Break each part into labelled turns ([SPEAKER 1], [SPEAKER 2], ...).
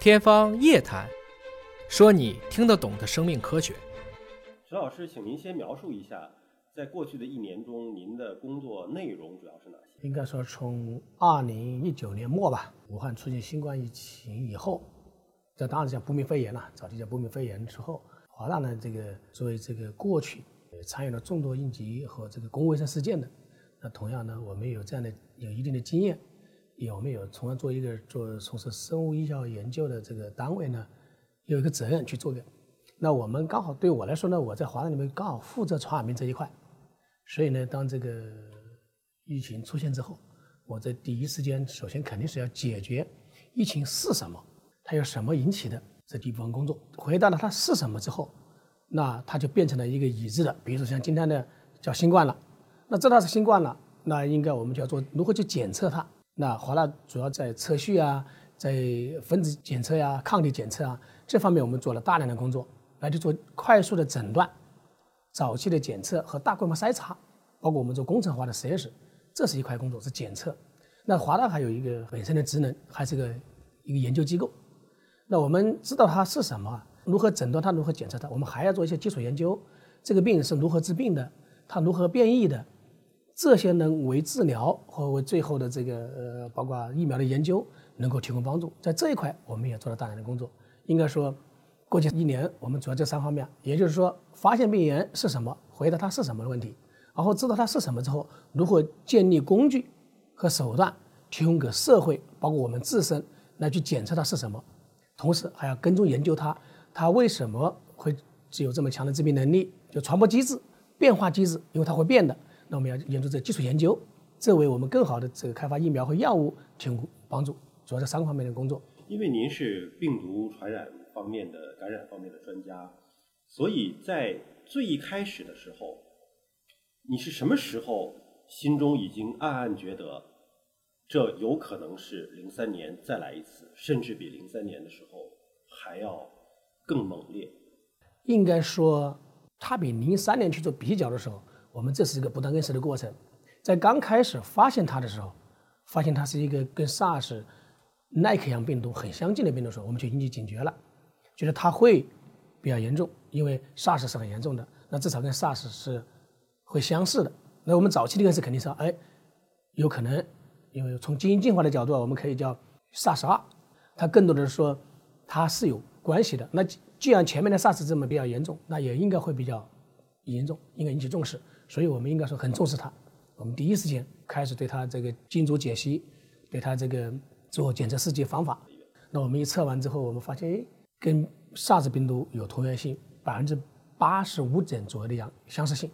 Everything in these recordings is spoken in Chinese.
[SPEAKER 1] 天方夜谭，说你听得懂的生命科学。
[SPEAKER 2] 石老师，请您先描述一下，在过去的一年中，您的工作内容主要是哪些？
[SPEAKER 3] 应该说，从二零一九年末吧，武汉出现新冠疫情以后，这当然叫不明肺炎了，早期叫不明肺炎之后，华大呢，这个作为这个过去参与了众多应急和这个公共卫生事件的，那同样呢，我们有这样的有一定的经验。有没有从而做一个做从事生物医药研究的这个单位呢？有一个责任去做个。那我们刚好对我来说呢，我在华大里面刚好负责传染病这一块，所以呢，当这个疫情出现之后，我在第一时间首先肯定是要解决疫情是什么，它由什么引起的这第一部分工作。回答了它是什么之后，那它就变成了一个已知的，比如说像今天的叫新冠了，那知道是新冠了，那应该我们就要做如何去检测它。那华大主要在测序啊，在分子检测呀、抗体检测啊这方面，我们做了大量的工作，来去做快速的诊断、早期的检测和大规模筛查，包括我们做工程化的实验室，这是一块工作是检测。那华大还有一个本身的职能，还是个一个研究机构。那我们知道它是什么，如何诊断它，如何检测它，我们还要做一些基础研究。这个病是如何治病的，它如何变异的。这些能为治疗和为最后的这个呃，包括疫苗的研究能够提供帮助，在这一块我们也做了大量的工作。应该说，过去一年我们主要这三方面，也就是说，发现病原是什么，回答它是什么的问题，然后知道它是什么之后，如何建立工具和手段，提供给社会，包括我们自身来去检测它是什么，同时还要跟踪研究它，它为什么会具有这么强的致病能力，就传播机制、变化机制，因为它会变的。那我们要研究这基础研究，这为我们更好的这个开发疫苗和药物提供帮助。主要这三个方面的工作。
[SPEAKER 2] 因为您是病毒传染方面的感染方面的专家，所以在最一开始的时候，你是什么时候心中已经暗暗觉得，这有可能是零三年再来一次，甚至比零三年的时候还要更猛烈？
[SPEAKER 3] 应该说，它比零三年去做比较的时候。我们这是一个不断认识的过程，在刚开始发现它的时候，发现它是一个跟 SARS、耐克样病毒很相近的病毒时候，我们就引起警觉了，觉得它会比较严重，因为 SARS 是很严重的，那至少跟 SARS 是会相似的。那我们早期的认识肯定是，哎，有可能，因为从基因进化的角度，我们可以叫 SARS 二，它更多的是说它是有关系的。那既然前面的 SARS 这么比较严重，那也应该会比较严重，应该引起重视。所以我们应该说很重视它，我们第一时间开始对它这个基因组解析，对它这个做检测试剂方法。那我们一测完之后，我们发现，哎，跟 SARS 病毒有同源性，百分之八十五点左右的样相似性，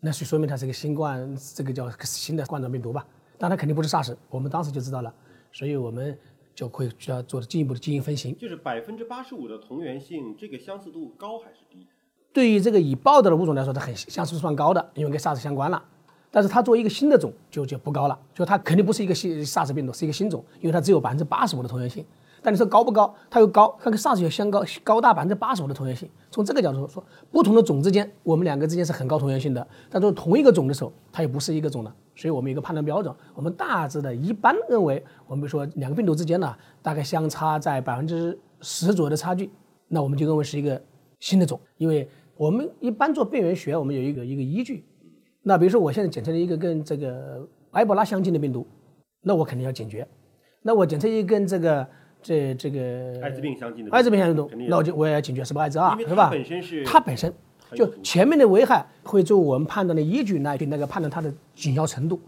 [SPEAKER 3] 那是说明它是个新冠，这个叫新的冠状病毒吧？但它肯定不是 SARS，我们当时就知道了，所以我们就会需要做进一步的基因分型。
[SPEAKER 2] 就是百分之八十五的同源性，这个相似度高还是低？
[SPEAKER 3] 对于这个已报道的物种来说，它很相似算高的，因为跟 SARS 相关了。但是它作为一个新的种，就就不高了，就它肯定不是一个新 SARS 病毒，是一个新种，因为它只有百分之八十五的同源性。但你说高不高？它又高，它跟 SARS 又相高，高大百分之八十五的同源性。从这个角度说，不同的种之间，我们两个之间是很高同源性的。但是同一个种的时候，它又不是一个种了。所以我们有一个判断标准，我们大致的一般认为，我们比如说两个病毒之间呢，大概相差在百分之十左右的差距，那我们就认为是一个新的种，因为。我们一般做病原学，我们有一个一个依据。那比如说，我现在检测了一个跟这个埃博拉相近的病毒，那我肯定要警觉。那我检测一个跟这个这这个
[SPEAKER 2] 艾滋病相近的
[SPEAKER 3] 艾滋病相近的病毒，那我就我也要警觉是不是艾滋啊，是吧？
[SPEAKER 2] 它本身是
[SPEAKER 3] 它本身就前面的危害会作为我们判断的依据来去那个判断它的紧要程度。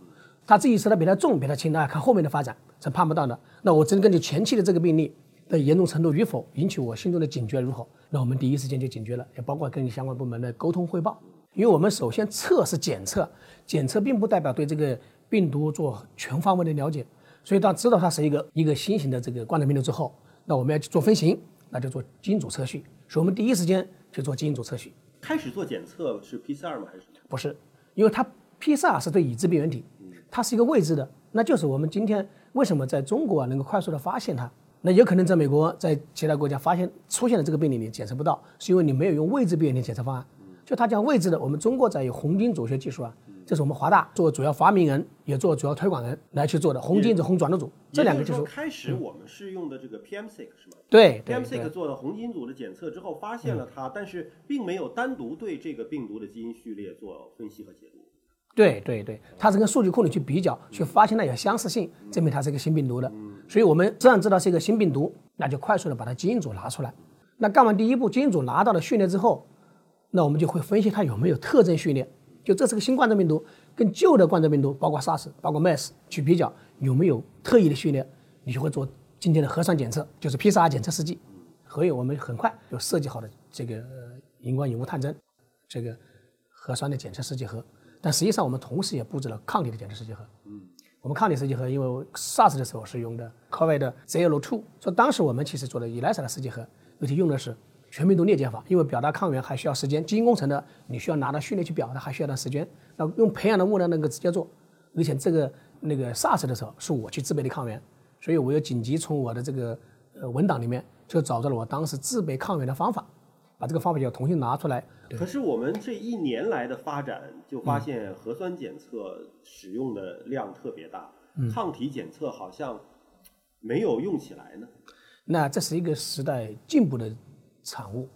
[SPEAKER 3] 它这一次它比它重比它轻，那看后面的发展是判不到的。那我只能根据前期的这个病例。的严重程度与否引起我心中的警觉如何？那我们第一时间就警觉了，也包括跟相关部门的沟通汇报。因为我们首先测是检测，检测并不代表对这个病毒做全方位的了解。所以当知道它是一个一个新型的这个冠状病毒之后，那我们要去做分型，那就做基因组测序。所以我们第一时间去做基因组测序。
[SPEAKER 2] 开始做检测是 PCR 吗？还是
[SPEAKER 3] 不是？因为它 PCR 是对已知病原体，它是一个未知的，那就是我们今天为什么在中国啊能够快速的发现它。那有可能在美国，在其他国家发现出现了这个病例，你检测不到，是因为你没有用位置病原体检测方案。就他讲位置的，我们中国在有红金组学技术啊，这是我们华大做主要发明人，也做主要推广人来去做的红金组、红转录组这两个技术。
[SPEAKER 2] 开始我们是用的这个 PM6 是吗？
[SPEAKER 3] 对对
[SPEAKER 2] PM6
[SPEAKER 3] 对
[SPEAKER 2] 做了红金组的检测之后，发现了它，但是并没有单独对这个病毒的基因序列做分析和解读。
[SPEAKER 3] 对对对，它是跟数据库里去比较，去发现它有相似性，证明它是一个新病毒的。所以我们这样知道是一个新病毒，那就快速的把它基因组拿出来。那干完第一步，基因组拿到了序列之后，那我们就会分析它有没有特征序列，就这是个新冠状病毒，跟旧的冠状病毒，包括 SARS、包括 MERS 去比较有没有特异的序列，你就会做今天的核酸检测，就是 PCR 检测试剂。所以我们很快就设计好了这个呃荧光荧物探针，这个核酸的检测试剂盒。但实际上，我们同时也布置了抗体的检测试剂盒。嗯，我们抗体试剂盒，因为 SARS 的时候是用的 COVID 的 ZL2，所以当时我们其实做的 ELISA 的试剂盒，而且用的是全病毒裂解法，因为表达抗原还需要时间，基因工程的你需要拿到序列去表达，还需要段时间。那用培养的物呢，能够直接做，而且这个那个 SARS 的时候是我去制备的抗原，所以我又紧急从我的这个呃文档里面就找到了我当时制备抗原的方法，把这个方法就重新拿出来。
[SPEAKER 2] 可是我们这一年来的发展，就发现核酸检测使用的量特别大，抗体检测好像没有用起来呢。
[SPEAKER 3] 那这是一个时代进步的产物。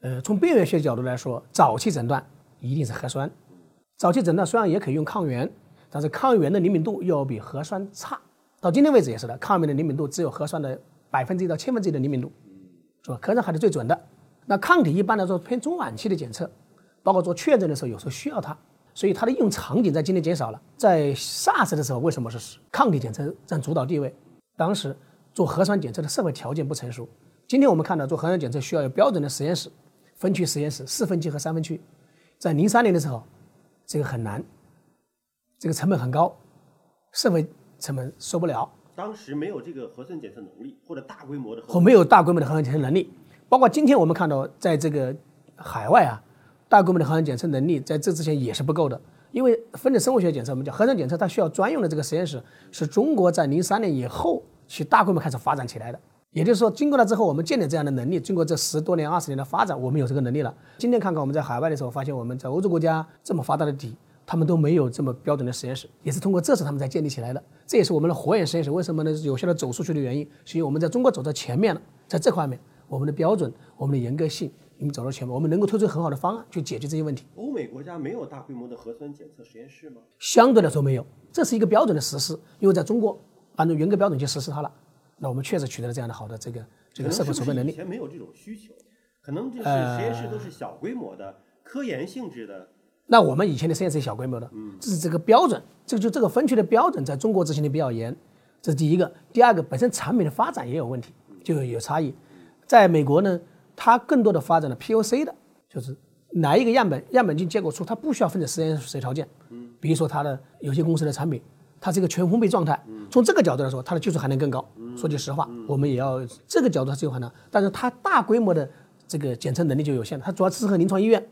[SPEAKER 3] 呃，从病原学角度来说，早期诊断一定是核酸。早期诊断虽然也可以用抗原，但是抗原的灵敏度要比核酸差。到今天为止也是的，抗原的灵敏度只有核酸的百分之一到千分之一的灵敏度，是吧？核酸还是最准的。那抗体一般来说偏中晚期的检测，包括做确诊的时候，有时候需要它，所以它的应用场景在今天减少了。在 SARS 的时候，为什么是抗体检测占主导地位？当时做核酸检测的社会条件不成熟。今天我们看到做核酸检测需要有标准的实验室，分区实验室，四分区和三分区。在零三年的时候，这个很难，这个成本很高，社会成本受不了，
[SPEAKER 2] 当时没有这个核酸检测能力，或者大规模的核
[SPEAKER 3] 和
[SPEAKER 2] 酸
[SPEAKER 3] 没有大规模的核酸检测能力。包括今天我们看到，在这个海外啊，大规模的核酸检测能力在这之前也是不够的。因为分子生物学检测，我们讲核酸检测，它需要专用的这个实验室，是中国在零三年以后去大规模开始发展起来的。也就是说，经过了之后，我们建立这样的能力，经过这十多年、二十年的发展，我们有这个能力了。今天看看我们在海外的时候，发现我们在欧洲国家这么发达的底，他们都没有这么标准的实验室，也是通过这次他们才建立起来的。这也是我们的火眼实验室为什么呢有效的走出去的原因，是因为我们在中国走在前面了，在这方面，我们的标准、我们的严格性，我们走到前面，我们能够推出很好的方案去解决这些问题。
[SPEAKER 2] 欧美国家没有大规模的核酸检测实验室吗？
[SPEAKER 3] 相对来说没有，这是一个标准的实施，因为在中国按照严格标准去实施它了。那我们确实取得了这样的好的这个这个社会
[SPEAKER 2] 可能是不是以
[SPEAKER 3] 筹备能力。
[SPEAKER 2] 以前没有这种需求，可能就是
[SPEAKER 3] 呃
[SPEAKER 2] 实验室都是小规模的、科研性质的。
[SPEAKER 3] 那我们以前的实验室是小规模的，这是这个标准，这个就这个分区的标准在中国执行的比较严，这是第一个。第二个，本身产品的发展也有问题，就有差异。在美国呢，它更多的发展了 POC 的，就是来一个样本，样本进结果出，它不需要分子实验室条件。比如说它的有些公司的产品，它是一个全封闭状态，从这个角度来说，它的技术含量更高。说句实话，我们也要这个角度它技术含量，但是它大规模的这个检测能力就有限，它主要适合临床医院。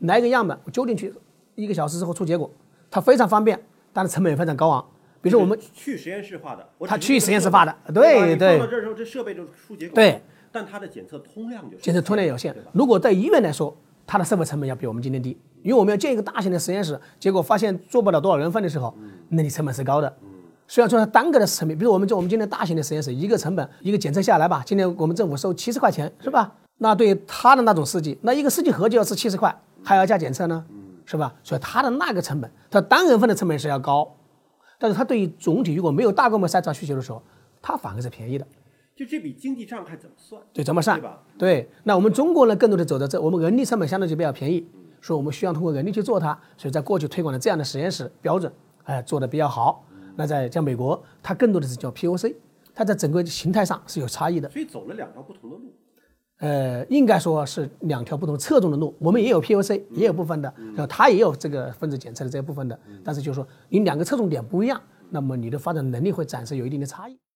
[SPEAKER 3] 来一个样本，我揪进去，一个小时之后出结果，它非常方便，但是成本也非常高昂。比如说我们
[SPEAKER 2] 去实验室化的，我
[SPEAKER 3] 它
[SPEAKER 2] 只是一个
[SPEAKER 3] 去实验室化的对对
[SPEAKER 2] 放到这儿之后，这设备就出结果。
[SPEAKER 3] 对，
[SPEAKER 2] 但它的检测通量就是
[SPEAKER 3] 检测通量有限。如果在医院来说，它的设备成本要比我们今天低，因为我们要建一个大型的实验室，结果发现做不了多少人份的时候，那你成本是高的。虽然说它单个的成本，比如我们就我们今天大型的实验室，一个成本一个检测下来吧，今天我们政府收七十块钱，是吧？那对于它的那种试剂，那一个试剂盒就要是七十块，还要加检测呢，是吧？所以它的那个成本，它单人份的成本是要高，但是它对于总体如果没有大规模筛查需求的时候，它反而是便宜的。
[SPEAKER 2] 就这笔经济账还怎么算？
[SPEAKER 3] 对，怎么算？
[SPEAKER 2] 对吧？
[SPEAKER 3] 对，那我们中国呢，更多的走的这，我们人力成本相对就比较便宜，所以我们需要通过人力去做它，所以在过去推广的这样的实验室标准，哎、做的比较好。那在像美国，它更多的是叫 POC，它在整个形态上是有差异的。
[SPEAKER 2] 所以走了两条不同的路。
[SPEAKER 3] 呃，应该说是两条不同侧重的路。我们也有 POC，也有部分的，然后它也有这个分子检测的这一部分的，但是就是说你两个侧重点不一样，那么你的发展能力会暂时有一定的差异。